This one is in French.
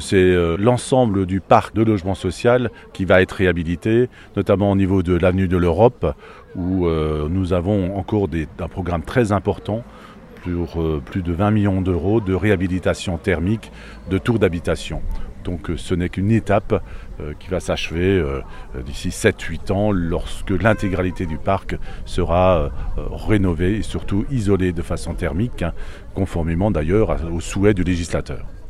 C'est euh, l'ensemble du parc de logement social qui va être réhabilité, notamment au niveau de l'avenue de l'Europe, où euh, nous avons encore un programme très important pour euh, plus de 20 millions d'euros de réhabilitation thermique de tours d'habitation. Donc ce n'est qu'une étape qui va s'achever d'ici 7-8 ans lorsque l'intégralité du parc sera rénovée et surtout isolée de façon thermique, hein, conformément d'ailleurs aux souhaits du législateur.